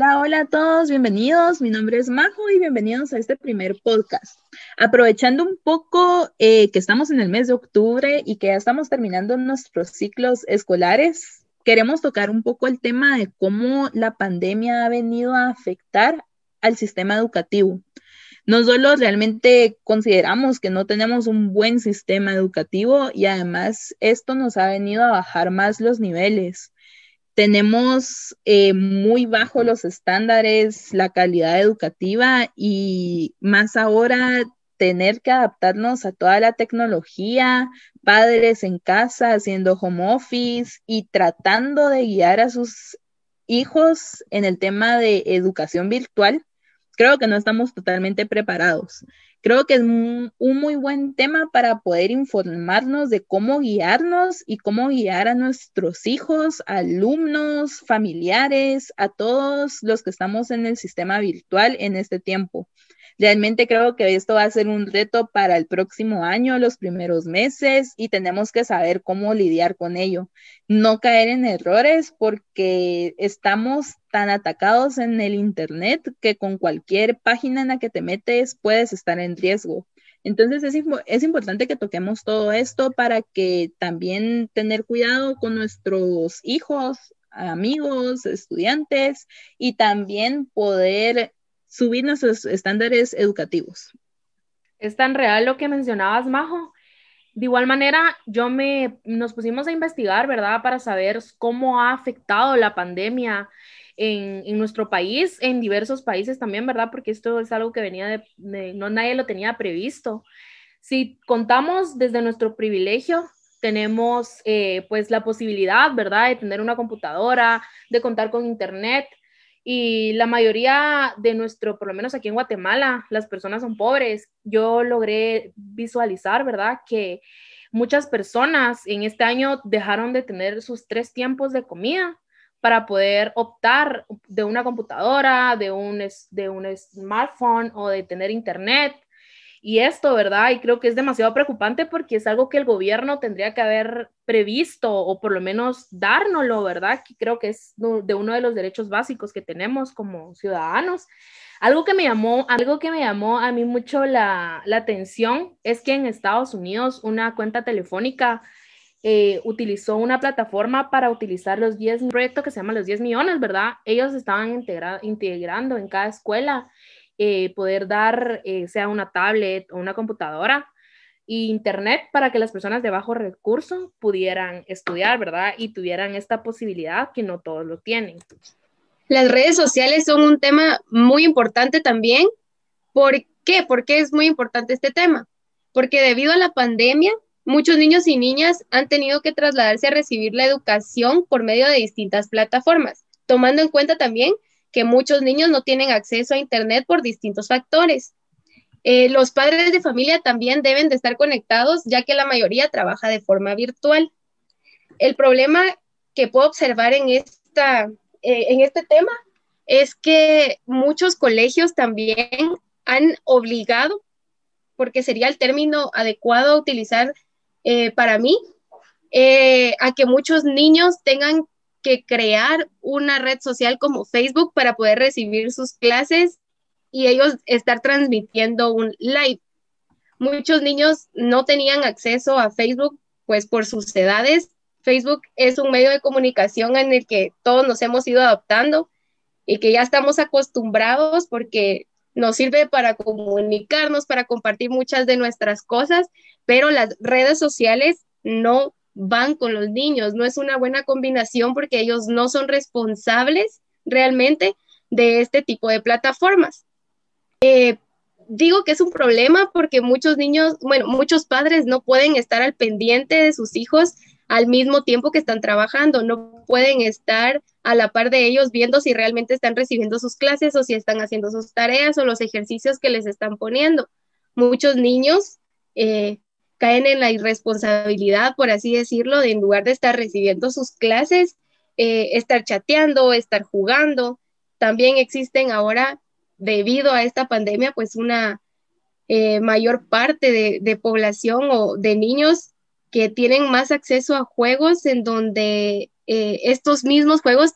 Hola, hola a todos, bienvenidos. Mi nombre es Majo y bienvenidos a este primer podcast. Aprovechando un poco eh, que estamos en el mes de octubre y que ya estamos terminando nuestros ciclos escolares, queremos tocar un poco el tema de cómo la pandemia ha venido a afectar al sistema educativo. No solo realmente consideramos que no tenemos un buen sistema educativo y además esto nos ha venido a bajar más los niveles tenemos eh, muy bajo los estándares, la calidad educativa y más ahora tener que adaptarnos a toda la tecnología, padres en casa haciendo home office y tratando de guiar a sus hijos en el tema de educación virtual, creo que no estamos totalmente preparados. Creo que es un, muy buen tema para poder informarnos de cómo guiarnos y cómo guiar a nuestros hijos, alumnos, familiares, a todos los que estamos en el sistema virtual en este tiempo. Realmente creo que esto va a ser un reto para el próximo año, los primeros meses, y tenemos que saber cómo lidiar con ello. No caer en errores porque estamos tan atacados en el Internet que con cualquier página en la que te metes puedes estar en riesgo. Entonces es, es, importante que toquemos todo esto para que también tener cuidado con nuestros hijos, amigos, estudiantes y también poder subir nuestros estándares educativos. Es tan real lo que mencionabas, Majo. De igual manera, yo me, nos pusimos a investigar, ¿verdad? Para saber cómo ha afectado la pandemia en, en, nuestro país, en diversos países también, ¿verdad? Porque esto es algo que venía de, no nadie lo tenía previsto. Si contamos desde nuestro privilegio, tenemos eh, pues la posibilidad, ¿verdad? De tener una computadora, de contar con internet, y la mayoría de nuestro, por lo menos aquí en Guatemala, las personas son pobres. Yo logré visualizar, ¿verdad? Que muchas personas en este año dejaron de tener sus tres tiempos de comida para poder optar de una computadora, de un, de un smartphone o de tener internet y esto, ¿verdad? Y creo que es demasiado preocupante porque es algo que el gobierno tendría que haber previsto o por lo menos dárnoslo, ¿verdad? Que creo que es de uno de los derechos básicos que tenemos como ciudadanos. Algo que me llamó, algo que me llamó a mí mucho la, la atención es que en Estados Unidos una cuenta telefónica eh, utilizó una plataforma para utilizar los 10, un proyecto que se llama los 10 millones, ¿verdad? Ellos estaban integra integrando en cada escuela eh, poder dar, eh, sea una tablet o una computadora, e internet para que las personas de bajo recurso pudieran estudiar, ¿verdad? Y tuvieran esta posibilidad que no todos lo tienen. Las redes sociales son un tema muy importante también. ¿Por qué? ¿Por qué es muy importante este tema? Porque debido a la pandemia, muchos niños y niñas han tenido que trasladarse a recibir la educación por medio de distintas plataformas, tomando en cuenta también que muchos niños no tienen acceso a Internet por distintos factores. Eh, los padres de familia también deben de estar conectados, ya que la mayoría trabaja de forma virtual. El problema que puedo observar en, esta, eh, en este tema es que muchos colegios también han obligado, porque sería el término adecuado a utilizar eh, para mí, a que muchos niños tengan que crear una red social como Facebook para poder recibir sus clases y ellos estar transmitiendo un live. Muchos niños no tenían acceso a Facebook pues por sus edades. Facebook es un medio de comunicación en el que todos nos hemos ido adaptando y que ya estamos acostumbrados porque nos sirve para comunicarnos, para compartir muchas de nuestras cosas, pero las redes sociales no van con los niños. No es una buena combinación porque ellos no son responsables realmente de este tipo de plataformas. Eh, digo que es un problema porque muchos niños, bueno, muchos padres no pueden estar al pendiente de sus hijos al mismo tiempo que están trabajando, no pueden estar a la par de ellos viendo si realmente están recibiendo sus clases o si están haciendo sus tareas o los ejercicios que les están poniendo. Muchos niños eh, caen en la irresponsabilidad, por así decirlo, de en lugar de estar recibiendo sus clases, eh, estar chateando, estar jugando. También existen ahora, debido a esta pandemia, pues una eh, mayor parte de, población o de niños que tienen más acceso a juegos en donde eh, estos mismos juegos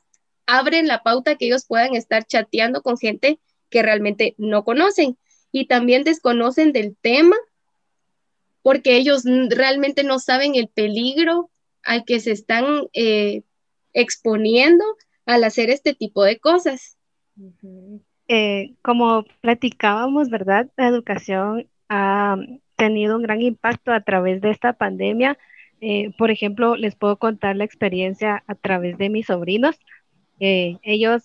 abren la pauta que ellos puedan estar chateando con gente que realmente no conocen y también desconocen del tema porque ellos realmente no saben el peligro al que se están eh, exponiendo al hacer este tipo de cosas. Eh, como platicábamos, ¿verdad? La educación ha tenido un gran impacto a través de esta pandemia. Eh, por ejemplo, les puedo contar la experiencia a través de mis sobrinos. ellos,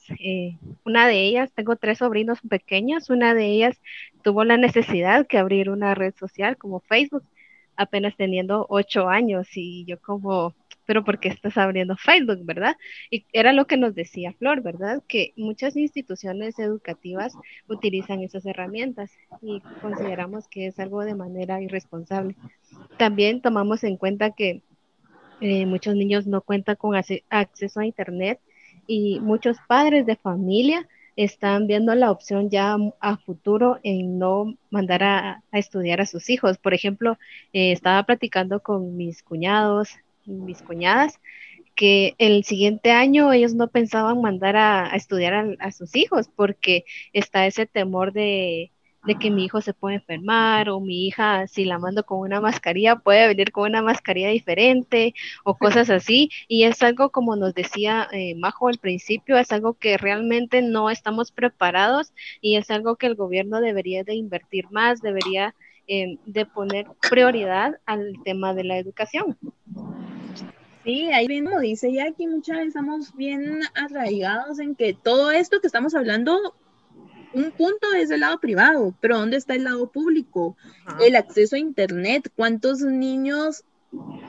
una de ellas, tengo tres sobrinos pequeños, una de ellas tuvo la necesidad que abrir una red social como Facebook, apenas teniendo ocho años y yo como, pero ¿por qué estás abriendo Facebook, verdad? Y era lo que nos decía Flor, ¿verdad? Que muchas instituciones educativas utilizan esas herramientas y consideramos que es algo de manera irresponsable. También tomamos en cuenta que eh, muchos niños no cuentan con acceso a Internet y muchos padres de familia están viendo la opción ya a futuro en no mandar a, estudiar a sus hijos. Por ejemplo, eh, estaba platicando con mis cuñados, mis cuñadas, que el siguiente año ellos no pensaban mandar a, estudiar a, sus hijos porque está ese temor de, de que mi hijo se puede enfermar o mi hija, si la mando con una mascarilla, puede venir con una mascarilla diferente o cosas así. Y es algo, como nos decía eh, Majo al principio, es algo que realmente no estamos preparados y es algo que el gobierno debería de invertir más, debería eh, de poner prioridad al tema de la educación. Sí, ahí mismo dice ya que muchas veces estamos bien arraigados en que todo esto que estamos hablando un punto es el lado privado, pero ¿dónde está el lado público? El acceso a Internet. ¿Cuántos niños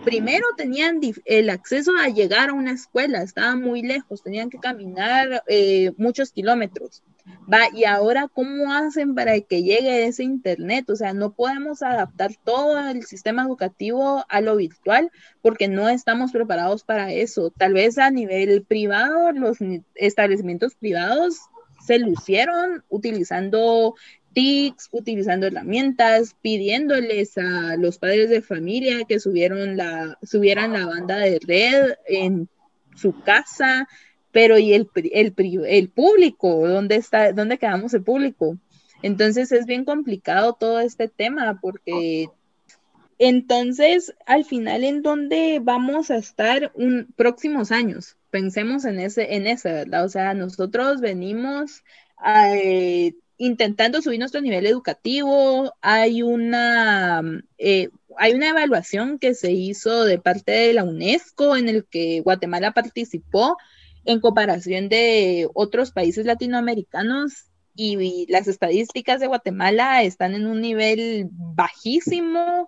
primero tenían el acceso a llegar a una escuela? Estaban muy lejos, tenían que caminar eh, muchos kilómetros. Va, y ahora, ¿cómo hacen para que llegue ese Internet? O sea, no podemos adaptar todo el sistema educativo a lo virtual porque no estamos preparados para eso. Tal vez a nivel privado, los establecimientos privados se lucieron utilizando TICs, utilizando herramientas, pidiéndoles a los padres de familia que subieron la, subieran la banda de red en su casa, pero ¿y el, el, público? ¿Dónde está, dónde quedamos el público? Entonces es bien complicado todo este tema porque entonces al final en dónde vamos a estar un, próximos años pensemos en ese, en ese, ¿verdad? O sea, nosotros venimos eh, intentando subir nuestro nivel educativo, hay una, eh, hay una evaluación que se hizo de parte de la UNESCO en el que Guatemala participó en comparación de otros países latinoamericanos y las estadísticas de Guatemala están en un nivel bajísimo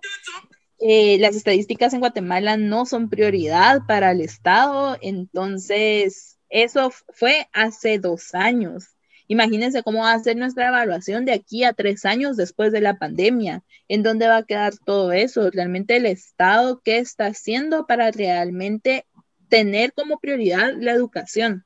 eh, las estadísticas en Guatemala no son prioridad para el Estado, entonces eso fue hace dos años. Imagínense cómo va a ser nuestra evaluación de aquí a tres años después de la pandemia. ¿En dónde va a quedar todo eso? ¿Realmente el Estado qué está haciendo para realmente tener como prioridad la educación?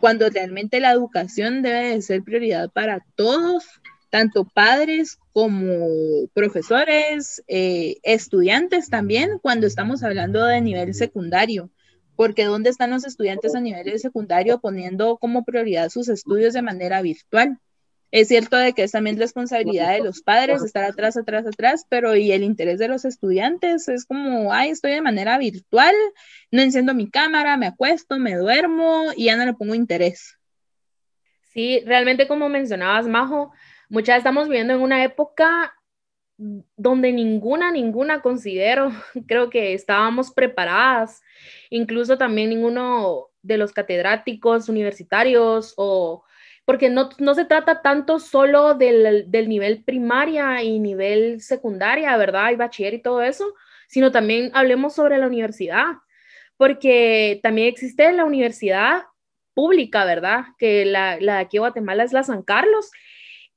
Cuando realmente la educación debe de ser prioridad para todos tanto padres como profesores, eh, estudiantes también, cuando estamos hablando de nivel secundario, porque ¿dónde están los estudiantes a nivel secundario poniendo como prioridad sus estudios de manera virtual? Es cierto de que es también responsabilidad de los padres estar atrás, atrás, atrás, pero y el interés de los estudiantes es como, ay, estoy de manera virtual, no enciendo mi cámara, me acuesto, me duermo y ya no le pongo interés. Sí, realmente como mencionabas, Majo, Muchas estamos viviendo en una época donde ninguna, ninguna considero, creo que estábamos preparadas, incluso también ninguno de los catedráticos universitarios o porque no, se trata tanto solo del, del, nivel primaria y nivel secundaria, ¿verdad? Y bachiller y todo eso, sino también hablemos sobre la universidad, porque también existe la universidad pública, ¿verdad? Que la, la de aquí en Guatemala es la San Carlos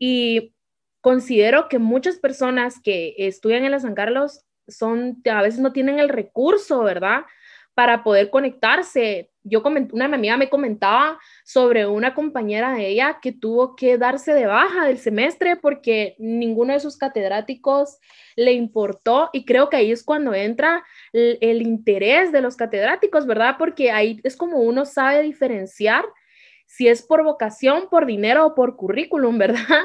y considero que muchas personas que estudian en la San Carlos son, a veces no tienen el recurso, ¿verdad? para poder conectarse. Yo una amiga me comentaba sobre una compañera de ella que tuvo que darse de baja del semestre porque ninguno de sus catedráticos le importó y creo que ahí es cuando entra el interés de los catedráticos, ¿verdad? Porque ahí es como uno sabe diferenciar si es por vocación, por dinero o por currículum, ¿verdad?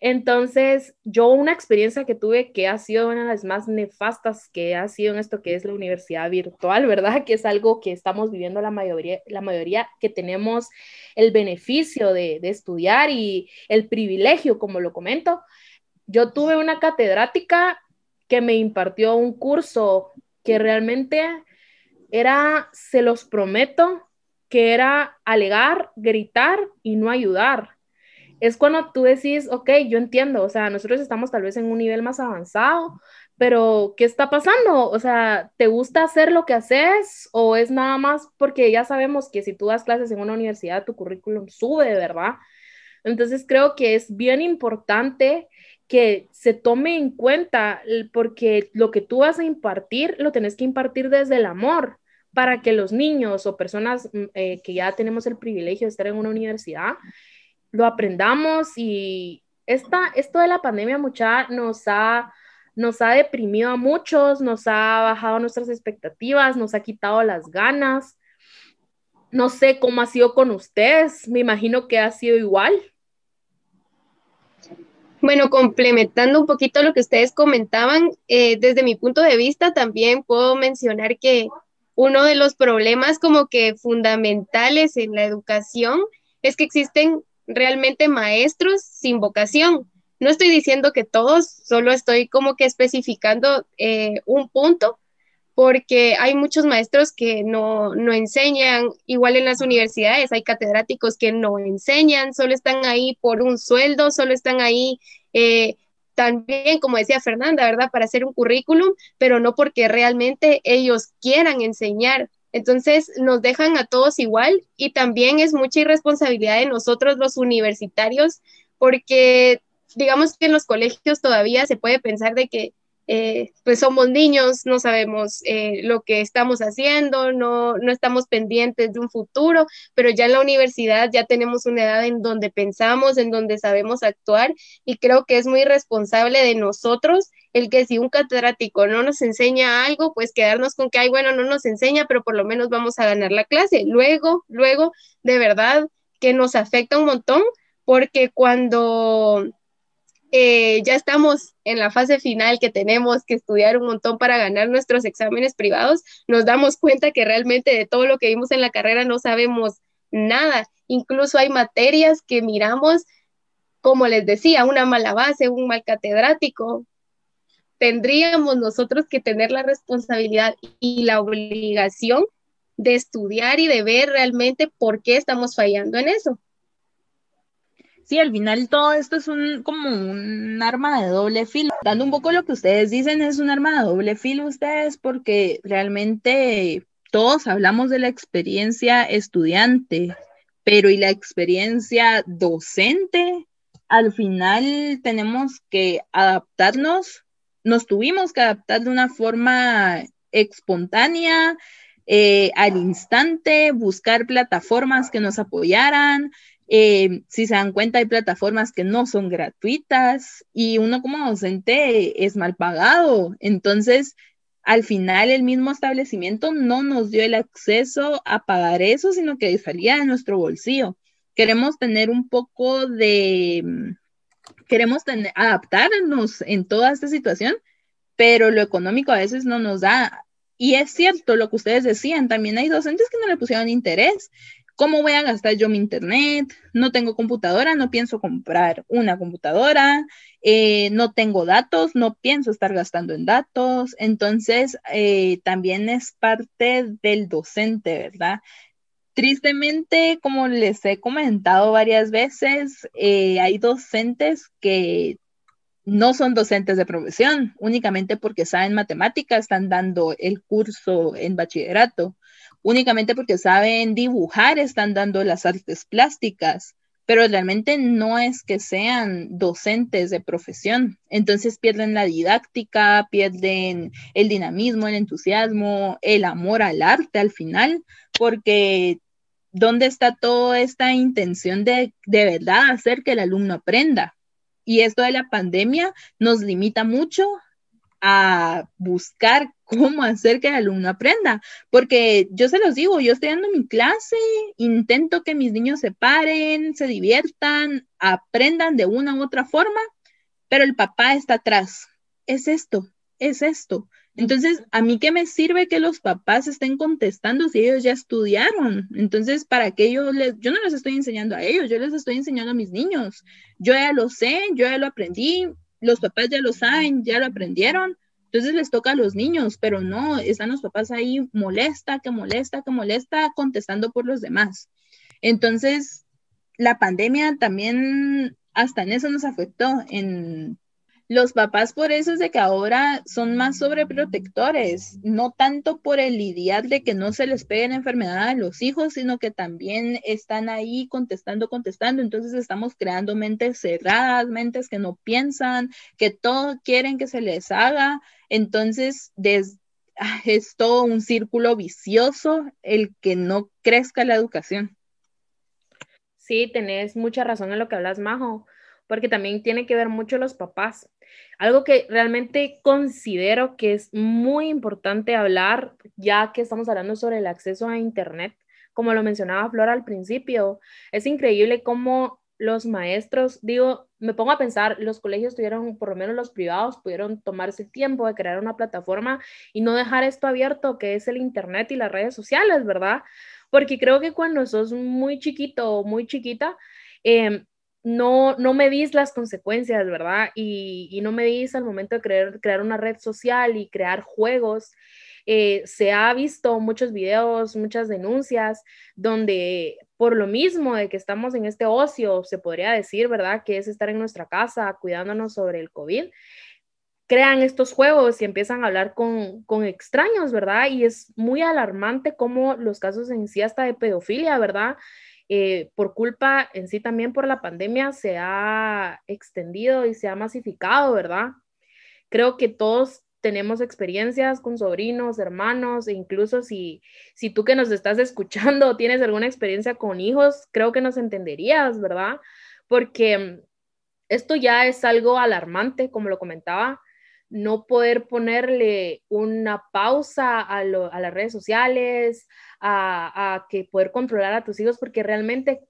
Entonces, yo una experiencia que tuve que ha sido una de las más nefastas que ha sido en esto que es la universidad virtual, ¿verdad? Que es algo que estamos viviendo la mayoría, la mayoría que tenemos el beneficio de, de estudiar y el privilegio, como lo comento. Yo tuve una catedrática que me impartió un curso que realmente era, se los prometo, que era alegar, gritar y no ayudar. Es cuando tú decís, ok, yo entiendo, o sea, nosotros estamos tal vez en un nivel más avanzado, pero ¿qué está pasando? O sea, ¿te gusta hacer lo que haces o es nada más porque ya sabemos que si tú das clases en una universidad, tu currículum sube, ¿verdad? Entonces creo que es bien importante que se tome en cuenta porque lo que tú vas a impartir, lo tenés que impartir desde el amor, para que los niños o personas mm, eh, que ya tenemos el privilegio de estar en una universidad lo aprendamos y esta, esto de la pandemia mucha nos ha, nos ha deprimido a muchos, nos ha bajado nuestras expectativas, nos ha quitado las ganas. No sé cómo ha sido con ustedes, me imagino que ha sido igual. Bueno, complementando un poquito lo que ustedes comentaban, eh, desde mi punto de vista también puedo mencionar que uno de los problemas como que fundamentales en la educación es que existen realmente maestros sin vocación. No estoy diciendo que todos, solo estoy como que especificando eh, un punto, porque hay muchos maestros que no, no, enseñan, igual en las universidades hay catedráticos que no enseñan, solo están ahí por un sueldo, solo están ahí eh, también, como decía Fernanda, ¿verdad? Para hacer un currículum, pero no porque realmente ellos quieran enseñar. Entonces nos dejan a todos igual y también es mucha irresponsabilidad de nosotros los universitarios porque digamos que en los colegios todavía se puede pensar de que eh, pues somos niños, no sabemos eh, lo que estamos haciendo, no, no estamos pendientes de un futuro, pero ya en la universidad ya tenemos una edad en donde pensamos, en donde sabemos actuar y creo que es muy responsable de nosotros el que si un catedrático no nos enseña algo, pues quedarnos con que, ay, bueno, no nos enseña, pero por lo menos vamos a ganar la clase. Luego, luego, de verdad que nos afecta un montón porque cuando eh, ya estamos en la fase final que tenemos que estudiar un montón para ganar nuestros exámenes privados, nos damos cuenta que realmente de todo lo que vimos en la carrera no sabemos nada. Incluso hay materias que miramos, como les decía, una mala base, un mal catedrático. Tendríamos nosotros que tener la responsabilidad y la obligación de estudiar y de ver realmente por qué estamos fallando en eso sí, al final todo esto es un, como un arma de doble filo. Dando un poco lo que ustedes dicen, es un arma de doble filo ustedes porque realmente todos hablamos de la experiencia estudiante, pero ¿y la experiencia docente? Al final tenemos que adaptarnos, nos tuvimos que adaptar de una forma espontánea, eh, al instante, buscar plataformas que nos apoyaran, eh, si se dan cuenta, hay plataformas que no son gratuitas y uno como docente es mal pagado. Entonces, al final el mismo establecimiento no nos dio el acceso a pagar eso, sino que salía de nuestro bolsillo. Queremos tener un poco de, queremos tener, adaptarnos en toda esta situación, pero lo económico a veces no nos da. Y es cierto lo que ustedes decían, también hay docentes que no le pusieron interés. ¿Cómo voy a gastar yo mi internet? No tengo computadora, no pienso comprar una computadora, eh, no tengo datos, no pienso estar gastando en datos. Entonces, eh, también es parte del docente, ¿verdad? Tristemente, como les he comentado varias veces, eh, hay docentes que no son docentes de profesión, únicamente porque saben matemáticas, están dando el curso en bachillerato únicamente porque saben dibujar, están dando las artes plásticas, pero realmente no es que sean docentes de profesión. Entonces pierden la didáctica, pierden el dinamismo, el entusiasmo, el amor al arte al final, porque ¿dónde está toda esta intención de de verdad hacer que el alumno aprenda? Y esto de la pandemia nos limita mucho a buscar cómo hacer que el alumno aprenda, porque yo se los digo, yo estoy dando mi clase, intento que mis niños se paren, se diviertan, aprendan de una u otra forma, pero el papá está atrás. Es esto, es esto. Entonces, ¿a mí qué me sirve que los papás estén contestando si ellos ya estudiaron? Entonces, ¿para qué yo les, yo no les estoy enseñando a ellos, yo les estoy enseñando a mis niños. Yo ya lo sé, yo ya lo aprendí, los papás ya lo saben, ya lo aprendieron, entonces les toca a los niños, pero no, están los papás ahí molesta, que molesta, que molesta, contestando por los demás. Entonces, la pandemia también hasta en eso nos afectó, en los papás por eso es de que ahora son más sobreprotectores, no tanto por el lidiar de que no se les pegue la enfermedad a los hijos, sino que también están ahí contestando, contestando. Entonces estamos creando mentes cerradas, mentes que no piensan, que todo quieren que se les haga. Entonces, ah, es todo un círculo vicioso el que no crezca la educación. Sí, tenés mucha razón en lo que hablas, Majo, porque también tiene que ver mucho los papás. Algo que realmente considero que es muy importante hablar, ya que estamos hablando sobre el acceso a Internet, como lo mencionaba Flora al principio, es increíble cómo los maestros, digo, me pongo a pensar, los colegios tuvieron, por lo menos los privados, pudieron tomarse tiempo de crear una plataforma y no dejar esto abierto, que es el Internet y las redes sociales, ¿verdad? Porque creo que cuando sos muy chiquito o muy chiquita, eh, no, no medís las consecuencias, ¿verdad? Y, no medís al momento de crear, crear una red social y crear juegos. Eh, se ha visto muchos videos, muchas denuncias, donde por lo mismo de que estamos en este ocio, se podría decir, ¿verdad? Que es estar en nuestra casa cuidándonos sobre el COVID, crean estos juegos y empiezan a hablar con, con extraños, ¿verdad? Y es muy alarmante cómo los casos en sí hasta de pedofilia, ¿verdad? Eh, por culpa en sí también por la pandemia se ha extendido y se ha masificado, ¿verdad? Creo que todos tenemos experiencias con sobrinos, hermanos, e incluso si, si tú que nos estás escuchando tienes alguna experiencia con hijos, creo que nos entenderías, ¿verdad? Porque esto ya es algo alarmante, como lo comentaba, no poder ponerle una pausa a, a las redes sociales, a, que poder controlar a tus hijos, porque realmente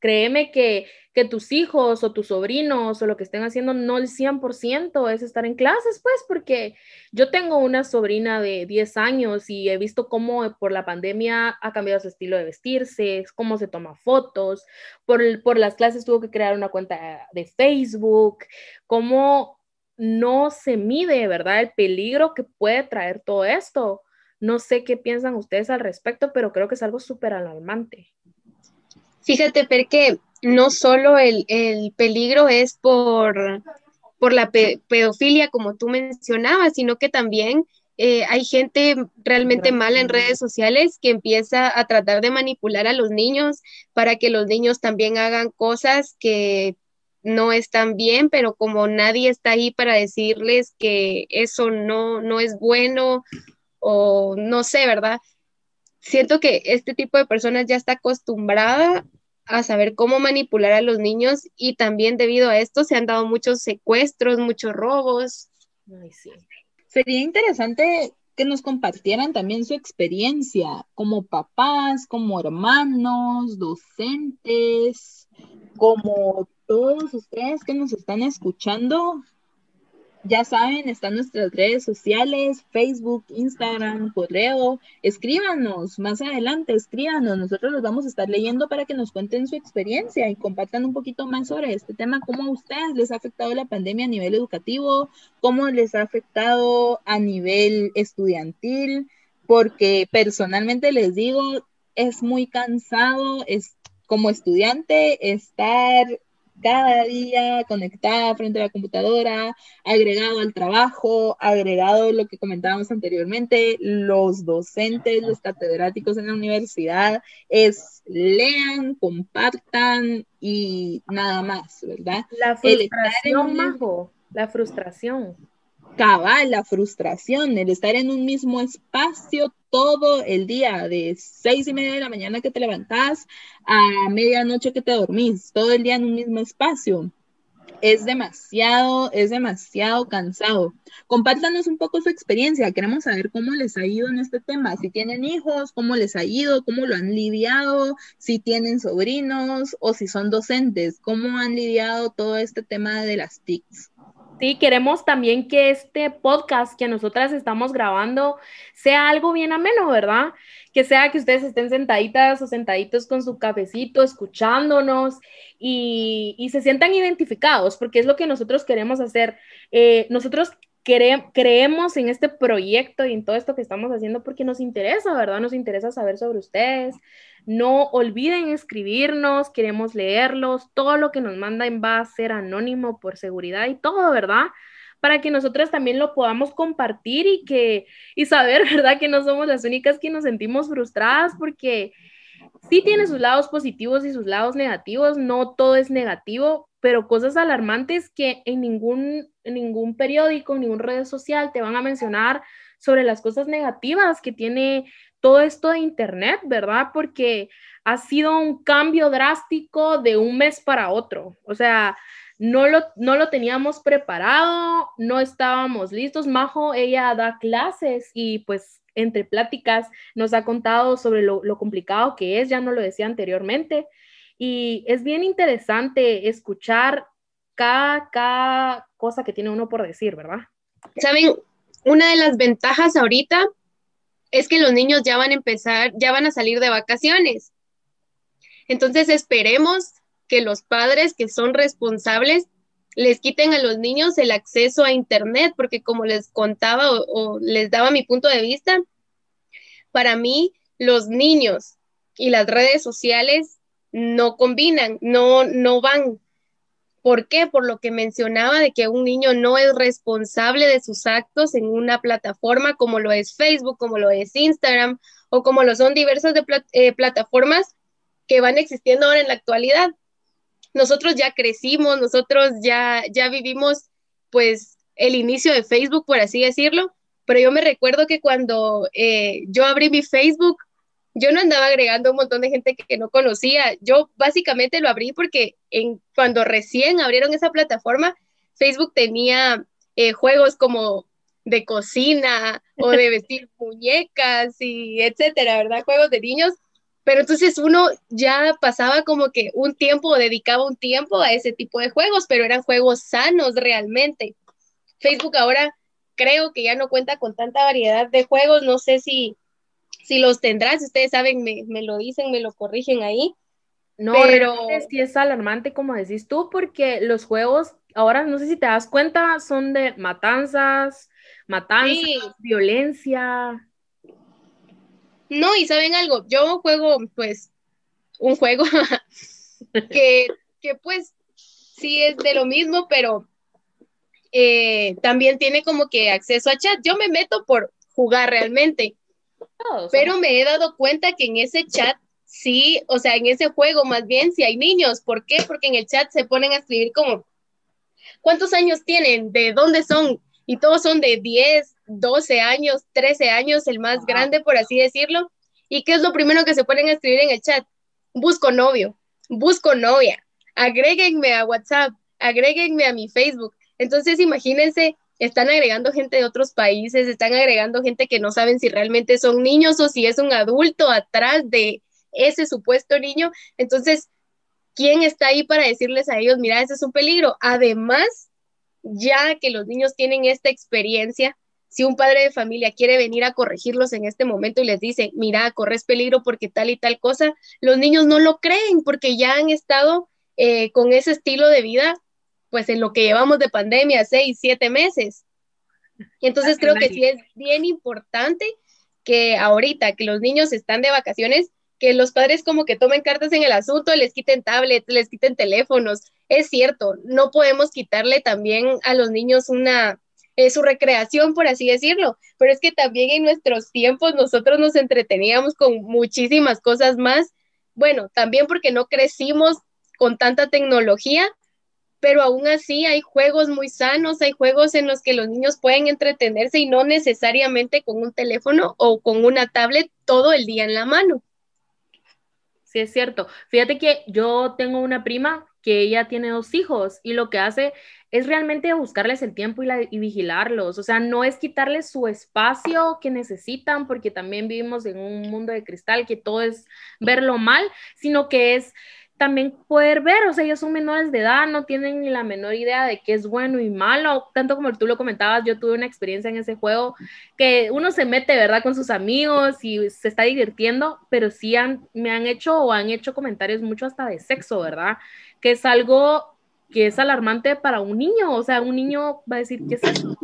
créeme que, que, tus hijos o tus sobrinos o lo que estén haciendo no el 100% es estar en clases, pues, porque yo tengo una sobrina de 10 años y he visto cómo por la pandemia ha cambiado su estilo de vestirse, cómo se toma fotos, por, por las clases tuvo que crear una cuenta de Facebook, cómo no se mide, ¿verdad? El peligro que puede traer todo esto. No sé qué piensan ustedes al respecto, pero creo que es algo súper alarmante. Fíjate, Fer, que no solo el, peligro es por, por la pedofilia, como tú mencionabas, sino que también eh, hay gente realmente mala en redes sociales que empieza a tratar de manipular a los niños para que los niños también hagan cosas que no están bien, pero como nadie está ahí para decirles que eso no, no es bueno o no sé, ¿verdad? Siento que este tipo de personas ya está acostumbrada a saber cómo manipular a los niños y también debido a esto se han dado muchos secuestros, muchos robos. Sería interesante que nos compartieran también su experiencia como papás, como hermanos, docentes, como todos ustedes que nos están escuchando, ya saben, están nuestras redes sociales, Facebook, Instagram, correo. Escríbanos más adelante, escríbanos. Nosotros los vamos a estar leyendo para que nos cuenten su experiencia y compartan un poquito más sobre este tema, cómo a ustedes les ha afectado la pandemia a nivel educativo, cómo les ha afectado a nivel estudiantil, porque personalmente les digo, es muy cansado es, como estudiante estar cada día conectada frente a la computadora, agregado al trabajo, agregado lo que comentábamos anteriormente, los docentes, los catedráticos en la universidad, es lean, compartan y nada más, ¿verdad? La frustración, Majo, la frustración cabal, la frustración, el estar en un mismo espacio todo el día, de seis y media de la mañana que te levantas a medianoche que te dormís, todo el día en un mismo espacio. Es demasiado, es demasiado cansado. Compártanos un poco su experiencia. Queremos saber cómo les ha ido en este tema. Si tienen hijos, cómo les ha ido, cómo lo han lidiado, si tienen sobrinos o si son docentes, cómo han lidiado todo este tema de las TICs. Sí, queremos también que este podcast que nosotras estamos grabando sea algo bien ameno, ¿verdad? Que sea que ustedes estén sentaditas o sentaditos con su cafecito, escuchándonos y, y se sientan identificados, porque es lo que nosotros queremos hacer. Eh, nosotros creemos en este proyecto y en todo esto que estamos haciendo porque nos interesa, ¿verdad? Nos interesa saber sobre ustedes. No olviden escribirnos, queremos leerlos. Todo lo que nos manden va a ser anónimo por seguridad y todo, ¿verdad? Para que nosotras también lo podamos compartir y que y saber, ¿verdad? Que no somos las únicas que nos sentimos frustradas porque sí tiene sus lados positivos y sus lados negativos, no todo es negativo, pero cosas alarmantes que en ningún, ningún periódico, en ninguna red social te van a mencionar sobre las cosas negativas que tiene todo esto de Internet, ¿verdad? Porque ha sido un cambio drástico de un mes para otro. O sea, no lo, no lo teníamos preparado, no estábamos listos. Majo, ella da clases y pues entre pláticas nos ha contado sobre lo, lo complicado que es, ya no lo decía anteriormente, y es bien interesante escuchar cada, cosa que tiene uno por decir, ¿verdad? Saben, una de las ventajas ahorita es que los niños ya van a empezar, ya van a salir de vacaciones. Entonces esperemos que los padres que son responsables les quiten a los niños el acceso a Internet, porque como les contaba o, o les daba mi punto de vista, para mí los niños y las redes sociales no combinan, no, no van. ¿Por qué? Por lo que mencionaba de que un niño no es responsable de sus actos en una plataforma como lo es Facebook, como lo es Instagram o como lo son diversas eh, plataformas que van existiendo ahora en la actualidad. Nosotros ya crecimos, nosotros ya, ya vivimos pues el inicio de Facebook, por así decirlo, pero yo me recuerdo que cuando eh, yo abrí mi Facebook, yo no andaba agregando un montón de gente que, no conocía. Yo básicamente lo abrí porque en, cuando recién abrieron esa plataforma, Facebook tenía eh, juegos como de cocina o de vestir muñecas y etcétera, ¿verdad? Juegos de niños. Pero entonces uno ya pasaba como que un tiempo, dedicaba un tiempo a ese tipo de juegos, pero eran juegos sanos realmente. Facebook ahora creo que ya no cuenta con tanta variedad de juegos, no sé si si los tendrás, ustedes saben, me, lo dicen, me lo corrigen ahí. No, pero sí es alarmante, como decís tú, porque los juegos, ahora no sé si te das cuenta, son de matanzas, matanzas, violencia. No, y saben algo, yo juego, pues, un juego que, que, pues, sí es de lo mismo, pero eh, también tiene como que acceso a chat. Yo me meto por jugar realmente. Pero me he dado cuenta que en ese chat sí, o sea, en ese juego más bien si hay niños. ¿Por qué? Porque en el chat se ponen a escribir como, ¿cuántos años tienen? ¿De dónde son? Y todos son de 10, 12 años, 13 años, el más grande, por así decirlo. ¿Y qué es lo primero que se ponen a escribir en el chat? Busco novio, busco novia, agréguenme a WhatsApp, agréguenme a mi Facebook. Entonces, imagínense están agregando gente de otros países, están agregando gente que no saben si realmente son niños o si es un adulto atrás de ese supuesto niño. Entonces, ¿quién está ahí para decirles a ellos, mira, ese es un peligro? Además, ya que los niños tienen esta experiencia, si un padre de familia quiere venir a corregirlos en este momento y les dice, mira, corres peligro porque tal y tal cosa, los niños no lo creen porque ya han estado eh, con ese estilo de vida pues en lo que llevamos de pandemia, seis, siete meses. Y entonces creo que sí es bien importante que ahorita que los niños están de vacaciones, que los padres como que tomen cartas en el asunto, les quiten tablets, les quiten teléfonos. Es cierto, no podemos quitarle también a los niños una, eh, su recreación, por así decirlo, pero es que también en nuestros tiempos nosotros nos entreteníamos con muchísimas cosas más. Bueno, también porque no crecimos con tanta tecnología, pero aún así hay juegos muy sanos, hay juegos en los que los niños pueden entretenerse y no necesariamente con un teléfono o con una tablet todo el día en la mano. Sí, es cierto. Fíjate que yo tengo una prima que ella tiene dos hijos y lo que hace es realmente buscarles el tiempo y, y, vigilarlos. O sea, no es quitarles su espacio que necesitan, porque también vivimos en un mundo de cristal que todo es verlo mal, sino que es también poder ver, o sea, ellos son menores de edad, no tienen ni la menor idea de qué es bueno y malo, tanto como tú lo comentabas, yo tuve una experiencia en ese juego que uno se mete, ¿verdad?, con sus amigos y se está divirtiendo, pero sí han, me han hecho o han hecho comentarios mucho hasta de sexo, ¿verdad? Que es algo que es alarmante para un niño, o sea, un niño va a decir, ¿qué es eso?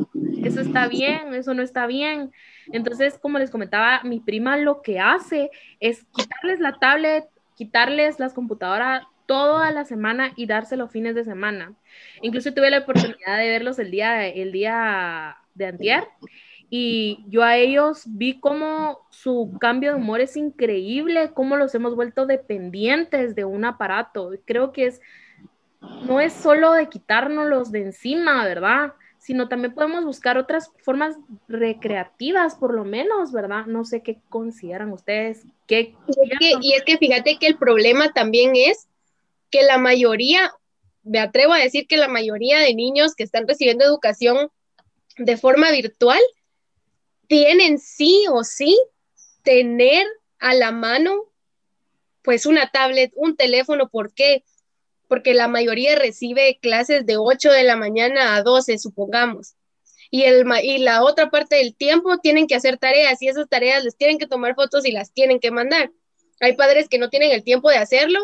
Eso está bien, eso no está bien. Entonces, como les comentaba, mi prima lo que hace es quitarles la tablet quitarles las computadoras toda la semana y dárselo fines de semana. Incluso tuve la oportunidad de verlos el día, el día de antier y yo a ellos vi cómo su cambio de humor es increíble, cómo los hemos vuelto dependientes de un aparato. Creo que es, no es solo de quitárnoslos de encima, ¿verdad? Sino también podemos buscar otras formas recreativas, por lo menos, ¿verdad? No sé qué consideran ustedes. Qué, y es que fíjate que el problema también es que la mayoría, me atrevo a decir que la mayoría de niños que están recibiendo educación de forma virtual tienen sí o sí tener a la mano pues una tablet, un teléfono, ¿por qué? Porque la mayoría recibe clases de 8 de la mañana a 12, supongamos. Y, el, y la otra parte del tiempo tienen que hacer tareas y esas tareas les tienen que tomar fotos y las tienen que mandar. Hay padres que no tienen el tiempo de hacerlo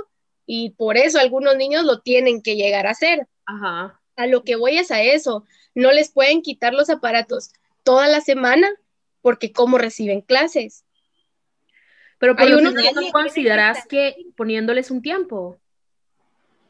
y por eso algunos niños lo tienen que llegar a hacer. Ajá. A lo que voy es a eso. No les pueden quitar los aparatos toda la semana porque cómo reciben clases. Pero por uno no consideras que poniéndoles un tiempo.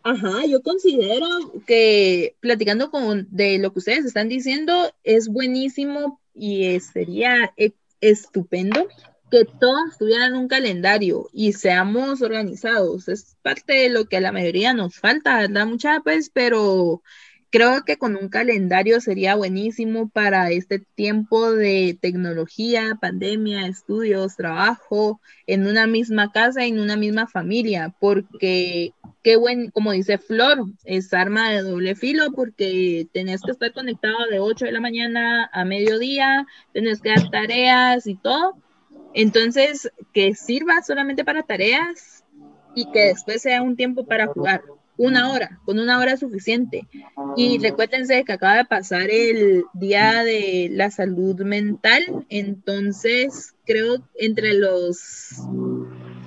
Ajá, yo considero que platicando con de lo que ustedes están diciendo es buenísimo y sería e, estupendo que todos tuvieran un calendario y seamos organizados. Es parte de lo que a la mayoría nos falta, ¿verdad? Mucha pues, pero Creo que con un calendario sería buenísimo para este tiempo de tecnología, pandemia, estudios, trabajo, en una misma casa, en una misma familia, porque qué buen, como dice Flor, es arma de doble filo porque tenés que estar conectado de 8 de la mañana a mediodía, tenés que dar tareas y todo. Entonces, que sirva solamente para tareas y que después sea un tiempo para jugar una hora, con una hora suficiente. Y recuérdense que acaba de pasar el Día de la Salud Mental, entonces creo entre los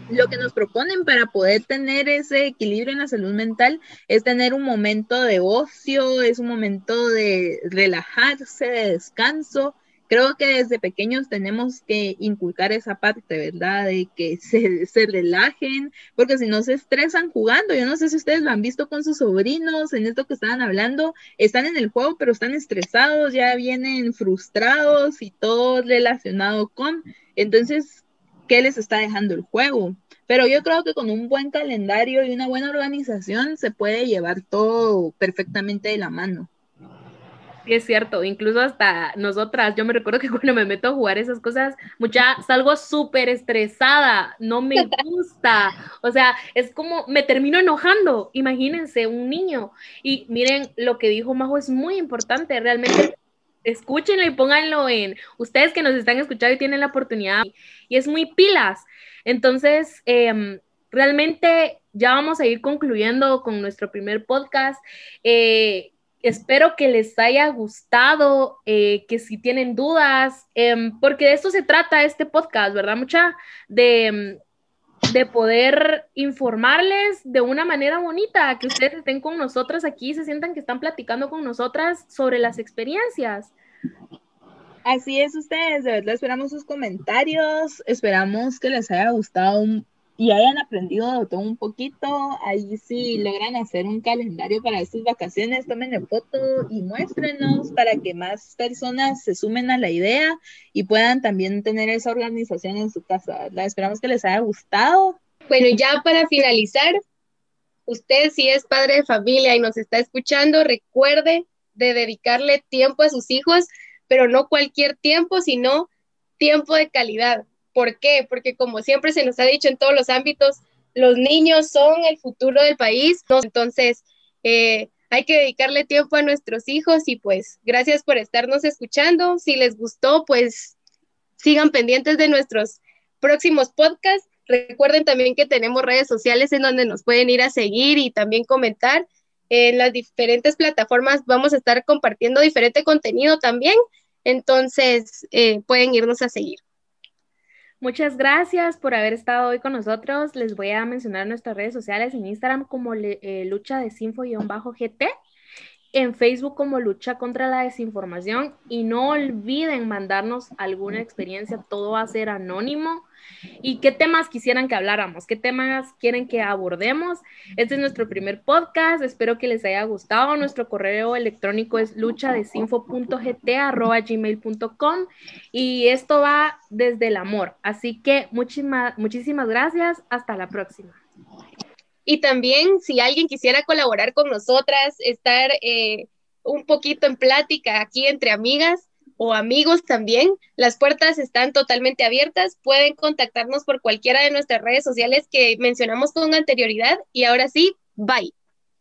lo que nos proponen para poder tener ese equilibrio en la salud mental es tener un momento de ocio, es un momento de relajarse, de descanso creo que desde pequeños tenemos que inculcar esa parte, ¿verdad? De que se, se, relajen, porque si no se estresan jugando. Yo no sé si ustedes lo han visto con sus sobrinos, en esto que estaban hablando, están en el juego, pero están estresados, ya vienen frustrados y todo relacionado con. Entonces, ¿qué les está dejando el juego? Pero yo creo que con un buen calendario y una buena organización se puede llevar todo perfectamente de la mano es cierto, incluso hasta nosotras, yo me recuerdo que cuando me meto a jugar esas cosas, mucha, salgo súper estresada, no me gusta, o sea, es como, me termino enojando, imagínense, un niño, y miren, lo que dijo Majo es muy importante, realmente escúchenlo y pónganlo en, ustedes que nos están escuchando y tienen la oportunidad, y es muy pilas, entonces, em, realmente ya vamos a ir concluyendo con nuestro primer podcast. Eh, espero que les haya gustado, eh, que si tienen dudas, em, porque de esto se trata este podcast, ¿verdad? Mucha de, de, poder informarles de una manera bonita, que ustedes estén con nosotras aquí, se sientan que están platicando con nosotras sobre las experiencias. Así es ustedes, de verdad esperamos sus comentarios, esperamos que les haya gustado y hayan aprendido todo un poquito, ahí sí logran hacer un calendario para estas vacaciones, tomen foto y muéstrenos para que más personas se sumen a la idea y puedan también tener esa organización en su casa. Esperamos que les haya gustado. Bueno, ya para finalizar, usted si es padre de familia y nos está escuchando, recuerde de dedicarle tiempo a sus hijos, pero no cualquier tiempo, sino tiempo de calidad ¿Por qué? Porque como siempre se nos ha dicho en todos los ámbitos, los niños son el futuro del país, entonces eh, hay que dedicarle tiempo a nuestros hijos y pues gracias por estarnos escuchando. Si les gustó, pues sigan pendientes de nuestros próximos podcasts. Recuerden también que tenemos redes sociales en donde nos pueden ir a seguir y también comentar. En las diferentes plataformas vamos a estar compartiendo diferente contenido también, entonces eh, pueden irnos a seguir. Muchas gracias por haber estado hoy con nosotros. Les voy a mencionar nuestras redes sociales en Instagram como eh, lucha de sinfo-gt en Facebook como Lucha contra la Desinformación y no olviden mandarnos alguna experiencia, todo va a ser anónimo. ¿Y qué temas quisieran que habláramos? ¿Qué temas quieren que abordemos? Este es nuestro primer podcast, espero que les haya gustado. Nuestro correo electrónico es luchadesinfo.gt.gmail.com y esto va desde el amor. Así que muchísimas, muchísimas gracias, hasta la próxima. Y también si alguien quisiera colaborar con nosotras, estar eh, un poquito en plática aquí entre amigas o amigos también, las puertas están totalmente abiertas. Pueden contactarnos por cualquiera de nuestras redes sociales que mencionamos con anterioridad. Y ahora sí, bye.